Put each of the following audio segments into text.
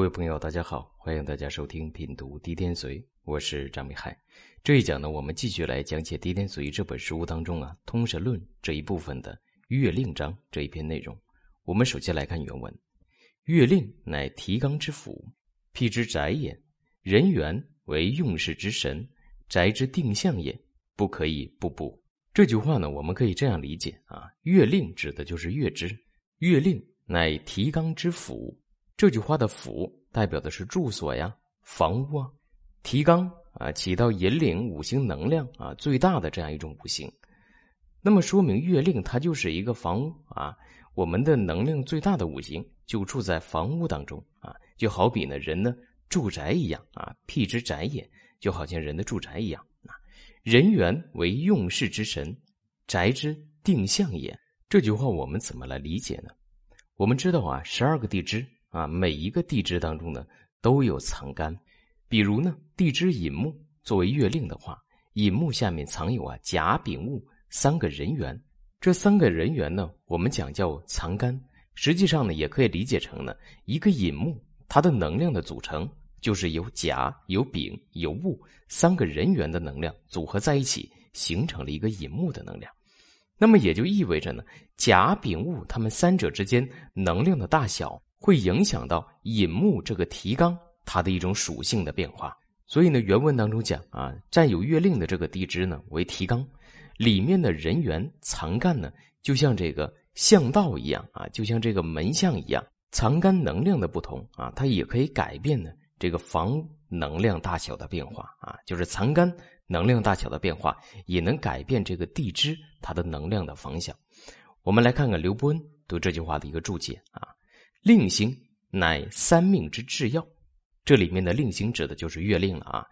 各位朋友，大家好，欢迎大家收听品读《滴天髓》，我是张美海。这一讲呢，我们继续来讲解《滴天髓》这本书当中啊，《通神论》这一部分的月令章这一篇内容。我们首先来看原文：“月令乃提纲之府，辟之宅也；人元为用事之神，宅之定向也，不可以不补。”这句话呢，我们可以这样理解啊：月令指的就是月支，月令乃提纲之府。这句话的“府”代表的是住所呀、房屋啊。提纲啊，起到引领五行能量啊最大的这样一种五行。那么说明月令它就是一个房屋啊，我们的能量最大的五行就住在房屋当中啊，就好比呢人呢住宅一样啊，辟之宅也，就好像人的住宅一样。人元为用事之神，宅之定向也。这句话我们怎么来理解呢？我们知道啊，十二个地支。啊，每一个地支当中呢都有藏干，比如呢地支寅木作为月令的话，寅木下面藏有啊甲丙戊三个人员，这三个人员呢我们讲叫藏干，实际上呢也可以理解成呢一个寅木它的能量的组成就是由甲有丙有戊三个人员的能量组合在一起形成了一个寅木的能量，那么也就意味着呢甲丙戊他们三者之间能量的大小。会影响到引木这个提纲它的一种属性的变化，所以呢，原文当中讲啊，占有月令的这个地支呢为提纲，里面的人员藏干呢，就像这个巷道一样啊，就像这个门巷一样，藏干能量的不同啊，它也可以改变呢这个房能量大小的变化啊，就是藏干能量大小的变化也能改变这个地支它的能量的方向。我们来看看刘伯恩对这句话的一个注解啊。令星乃三命之制要，这里面的令星指的就是月令了啊。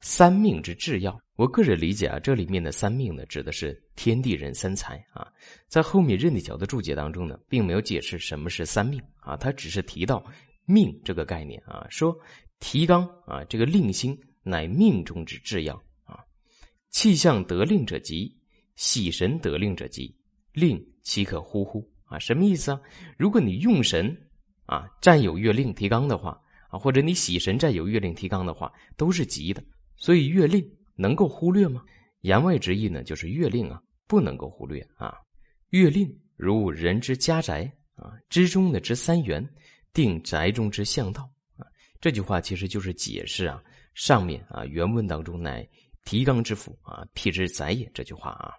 三命之制要，我个人理解啊，这里面的三命呢，指的是天地人三才啊。在后面任体桥的注解当中呢，并没有解释什么是三命啊，他只是提到命这个概念啊，说提纲啊，这个令星乃命中之制要啊。气象得令者吉，喜神得令者吉，令岂可忽乎啊？什么意思啊？如果你用神。啊，占有月令提纲的话，啊，或者你喜神占有月令提纲的话，都是吉的。所以月令能够忽略吗？言外之意呢，就是月令啊不能够忽略啊。月令如人之家宅啊之中的之三元，定宅中之向道啊。这句话其实就是解释啊上面啊原文当中乃提纲之府啊辟之宅也这句话啊。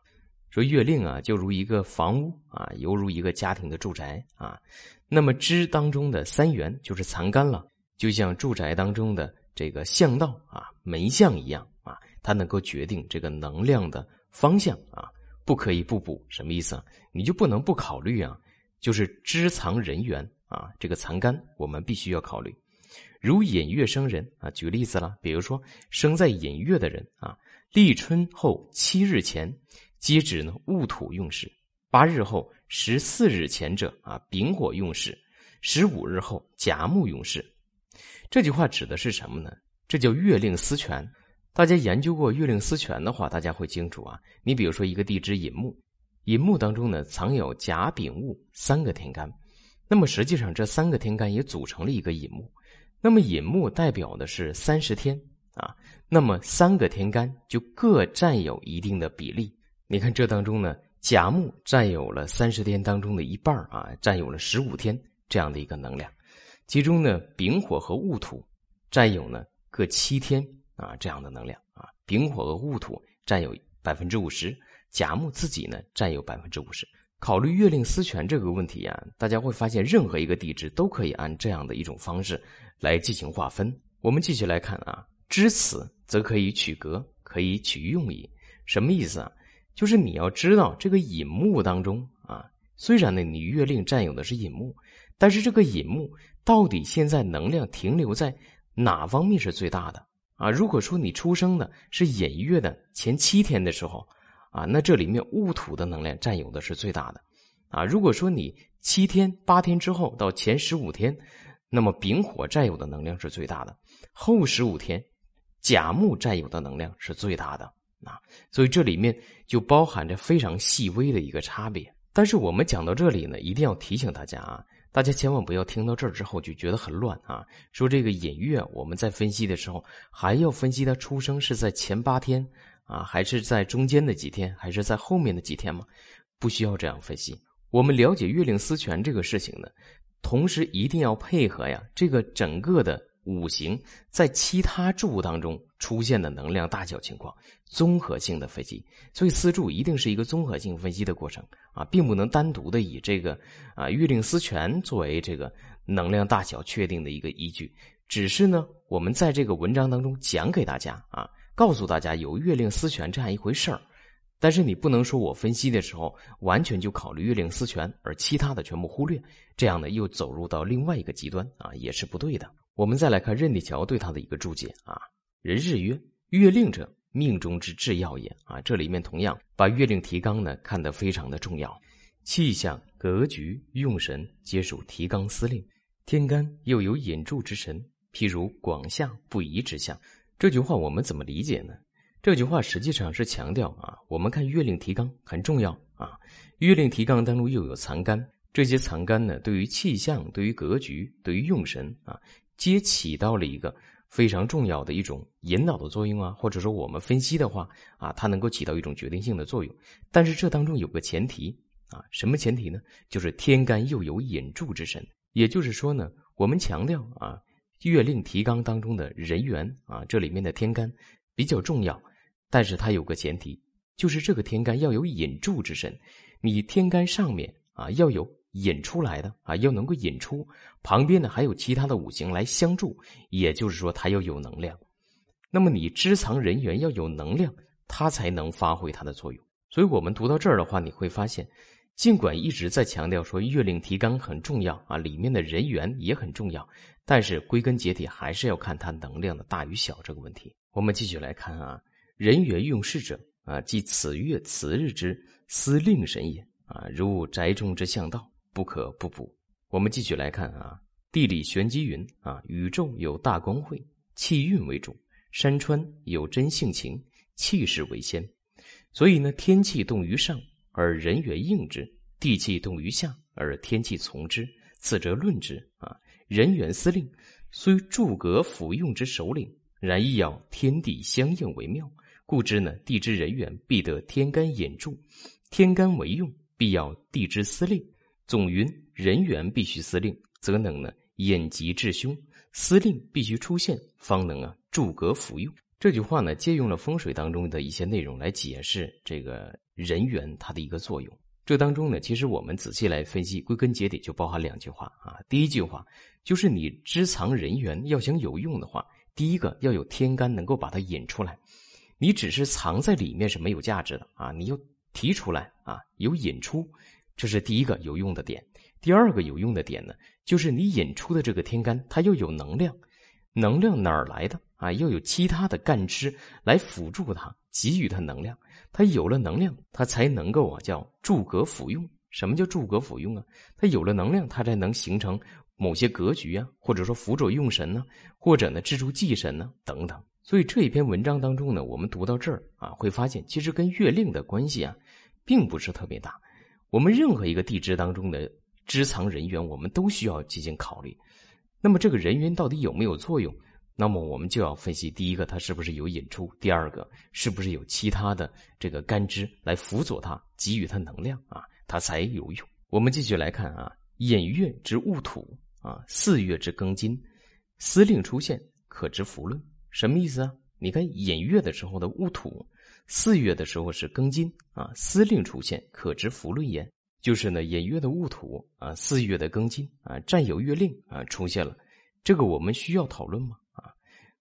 说月令啊，就如一个房屋啊，犹如一个家庭的住宅啊。那么支当中的三元就是藏干了，就像住宅当中的这个巷道啊、门巷一样啊，它能够决定这个能量的方向啊，不可以不补。什么意思啊？你就不能不考虑啊？就是支藏人员啊，这个藏干我们必须要考虑。如寅月生人啊，举例子了，比如说生在寅月的人啊，立春后七日前。皆指呢戊土用事，八日后十四日前者啊丙火用事，十五日后甲木用事。这句话指的是什么呢？这叫月令司权。大家研究过月令司权的话，大家会清楚啊。你比如说一个地支寅木，寅木当中呢藏有甲丙戊三个天干，那么实际上这三个天干也组成了一个寅木。那么寅木代表的是三十天啊，那么三个天干就各占有一定的比例。你看，这当中呢，甲木占有了三十天当中的一半啊，占有了十五天这样的一个能量。其中呢，丙火和戊土占有呢各七天啊这样的能量啊。丙火和戊土占有百分之五十，甲木自己呢占有百分之五十。考虑月令司权这个问题啊，大家会发现，任何一个地支都可以按这样的一种方式来进行划分。我们继续来看啊，知此则可以取格，可以取用矣。什么意思啊？就是你要知道这个寅木当中啊，虽然呢你月令占有的是寅木，但是这个寅木到底现在能量停留在哪方面是最大的啊？如果说你出生的是寅月的前七天的时候啊，那这里面戊土的能量占有的是最大的啊。如果说你七天八天之后到前十五天，那么丙火占有的能量是最大的，后十五天甲木占有的能量是最大的。啊，所以这里面就包含着非常细微的一个差别。但是我们讲到这里呢，一定要提醒大家啊，大家千万不要听到这儿之后就觉得很乱啊！说这个尹月，我们在分析的时候还要分析他出生是在前八天啊，还是在中间的几天，还是在后面的几天吗？不需要这样分析。我们了解月令司权这个事情呢，同时一定要配合呀，这个整个的五行在其他柱当中出现的能量大小情况，综合性的分析。所以四柱一定是一个综合性分析的过程啊，并不能单独的以这个啊月令司权作为这个能量大小确定的一个依据。只是呢，我们在这个文章当中讲给大家啊，告诉大家有月令司权这样一回事儿。但是你不能说我分析的时候完全就考虑月令司权，而其他的全部忽略，这样呢又走入到另外一个极端啊，也是不对的。我们再来看任地桥对他的一个注解啊，人日曰：月令者，命中之至要也啊。这里面同样把月令提纲呢看得非常的重要，气象、格局、用神皆属提纲司令。天干又有引柱之神，譬如广夏不宜之象。这句话我们怎么理解呢？这句话实际上是强调啊，我们看月令提纲很重要啊。月令提纲当中又有藏干，这些藏干呢，对于气象、对于格局、对于用神啊，皆起到了一个非常重要的一种引导的作用啊。或者说我们分析的话啊，它能够起到一种决定性的作用。但是这当中有个前提啊，什么前提呢？就是天干又有引柱之神，也就是说呢，我们强调啊，月令提纲当中的人员啊，这里面的天干比较重要。但是它有个前提，就是这个天干要有引柱之神，你天干上面啊要有引出来的啊，要能够引出旁边呢还有其他的五行来相助，也就是说它要有能量。那么你支藏人员要有能量，它才能发挥它的作用。所以我们读到这儿的话，你会发现，尽管一直在强调说月令提纲很重要啊，里面的人员也很重要，但是归根结底还是要看它能量的大与小这个问题。我们继续来看啊。人缘用事者啊，即此月此日之司令神也啊，如宅中之向道，不可不补。我们继续来看啊，地理玄机云啊，宇宙有大光会，气运为主；山川有真性情，气势为先。所以呢，天气动于上，而人缘应之；地气动于下，而天气从之。此则论之啊，人缘司令虽诸葛府用之首领，然亦要天地相应为妙。故知呢，地之人员必得天干引助，天干为用，必要地之司令。总云人员必须司令，则能呢引吉制凶。司令必须出现，方能啊助格服用。这句话呢，借用了风水当中的一些内容来解释这个人员它的一个作用。这当中呢，其实我们仔细来分析，归根结底就包含两句话啊。第一句话就是你支藏人员要想有用的话，第一个要有天干能够把它引出来。你只是藏在里面是没有价值的啊！你又提出来啊，有引出，这是第一个有用的点。第二个有用的点呢，就是你引出的这个天干，它又有能量，能量哪儿来的啊？又有其他的干支来辅助它，给予它能量。它有了能量，它才能够啊叫助格辅用。什么叫助格辅用啊？它有了能量，它才能形成某些格局啊，或者说辅佐用神呢，或者呢制住忌神呢等等。所以这一篇文章当中呢，我们读到这儿啊，会发现其实跟月令的关系啊，并不是特别大。我们任何一个地支当中的支藏人员，我们都需要进行考虑。那么这个人员到底有没有作用？那么我们就要分析：第一个，它是不是有引出；第二个，是不是有其他的这个干支来辅佐它，给予它能量啊，它才有用。我们继续来看啊，引月之戊土啊，四月之庚金，司令出现，可知福论。什么意思啊？你看寅月的时候的戊土，四月的时候是庚金啊，司令出现，可知福论焉。就是呢，寅月的戊土啊，四月的庚金啊，占有月令啊出现了，这个我们需要讨论吗？啊，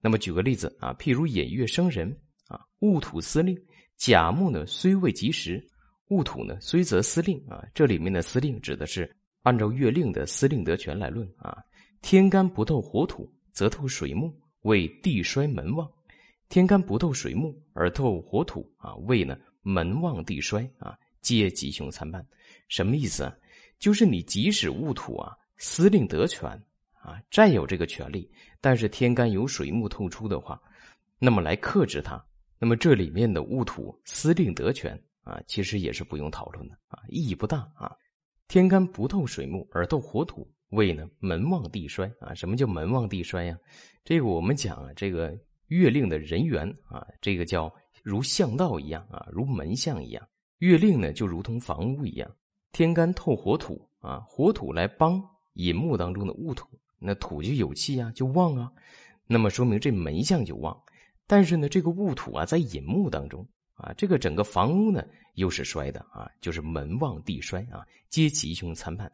那么举个例子啊，譬如寅月生人啊，戊土司令，甲木呢虽未及时，戊土呢虽则司令啊，这里面的司令指的是按照月令的司令得权来论啊，天干不透火土，则透水木。为地衰门旺，天干不透水木而透火土啊，为呢门旺地衰啊，皆吉凶参半。什么意思啊？就是你即使戊土啊，司令得权啊，占有这个权利，但是天干有水木透出的话，那么来克制它，那么这里面的戊土司令得权啊，其实也是不用讨论的啊，意义不大啊。天干不透水木而透火土为呢门旺地衰啊。什么叫门旺地衰呀？这个我们讲啊，这个月令的人员啊，这个叫如巷道一样啊，如门相一样。月令呢就如同房屋一样，天干透火土啊，火土来帮引木当中的戊土，那土就有气啊，就旺啊。那么说明这门相就旺。但是呢，这个戊土啊，在引木当中啊，这个整个房屋呢又是衰的啊，就是门旺地衰啊，皆吉凶参半。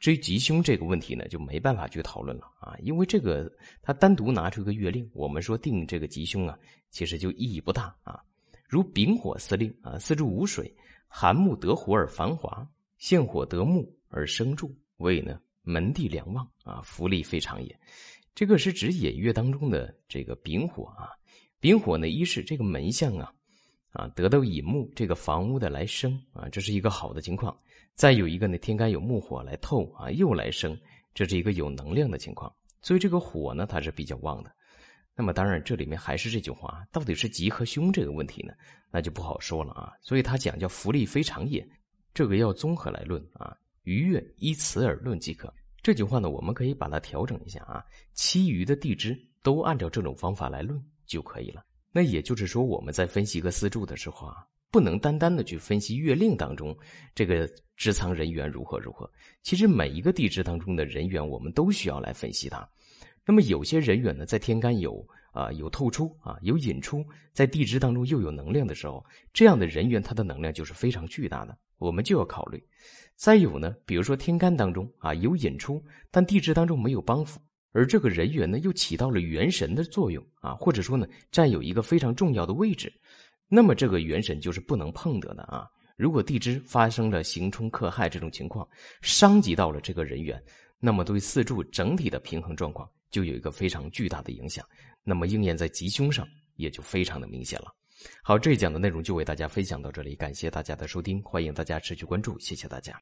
至于吉凶这个问题呢，就没办法去讨论了啊，因为这个他单独拿出一个月令，我们说定这个吉凶啊，其实就意义不大啊。如丙火司令啊，四柱无水，寒木得火而繁华，现火得木而生柱，谓呢门第良旺啊，福利非常也。这个是指寅月当中的这个丙火啊。丙火呢，一是这个门相啊，啊得到乙木这个房屋的来生啊，这是一个好的情况。再有一个呢，天干有木火来透啊，又来生，这是一个有能量的情况。所以这个火呢，它是比较旺的。那么当然，这里面还是这句话，到底是吉和凶这个问题呢，那就不好说了啊。所以他讲叫福利非常也，这个要综合来论啊。余月依此而论即可。这句话呢，我们可以把它调整一下啊，其余的地支都按照这种方法来论。就可以了。那也就是说，我们在分析一个四柱的时候啊，不能单单的去分析月令当中这个支仓人员如何如何。其实每一个地支当中的人员，我们都需要来分析它。那么有些人员呢，在天干有啊有透出啊有引出，在地支当中又有能量的时候，这样的人员他的能量就是非常巨大的，我们就要考虑。再有呢，比如说天干当中啊有引出，但地支当中没有帮扶。而这个人员呢，又起到了元神的作用啊，或者说呢，占有一个非常重要的位置，那么这个元神就是不能碰得的啊。如果地支发生了刑冲克害这种情况，伤及到了这个人员，那么对四柱整体的平衡状况就有一个非常巨大的影响，那么应验在吉凶上也就非常的明显了。好，这一讲的内容就为大家分享到这里，感谢大家的收听，欢迎大家持续关注，谢谢大家。